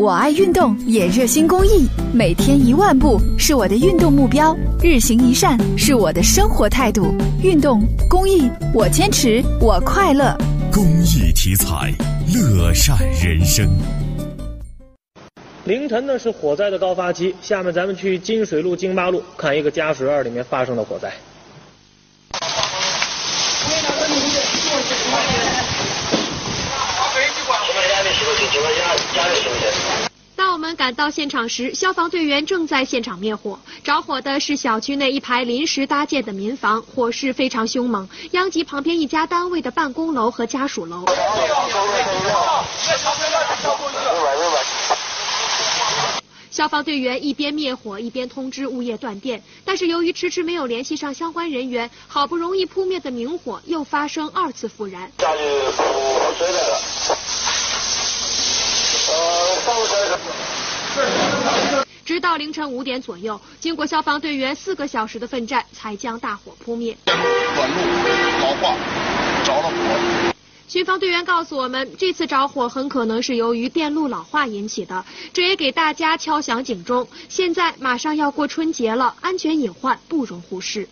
我爱运动，也热心公益，每天一万步是我的运动目标，日行一善是我的生活态度。运动公益，我坚持，我快乐。公益题材，乐善人生。凌晨呢是火灾的高发期，下面咱们去金水路京八路看一个家属院里面发生的火灾。当我赶到现场时，消防队员正在现场灭火。着火的是小区内一排临时搭建的民房，火势非常凶猛，殃及旁边一家单位的办公楼和家属楼。消防队员一边灭火，一边通知物业断电，但是由于迟迟没有联系上相关人员，好不容易扑灭的明火又发生二次复燃。直到凌晨五点左右，经过消防队员四个小时的奋战，才将大火扑灭。短路老化，着了火。巡防队员告诉我们，这次着火很可能是由于电路老化引起的，这也给大家敲响警钟。现在马上要过春节了，安全隐患不容忽视。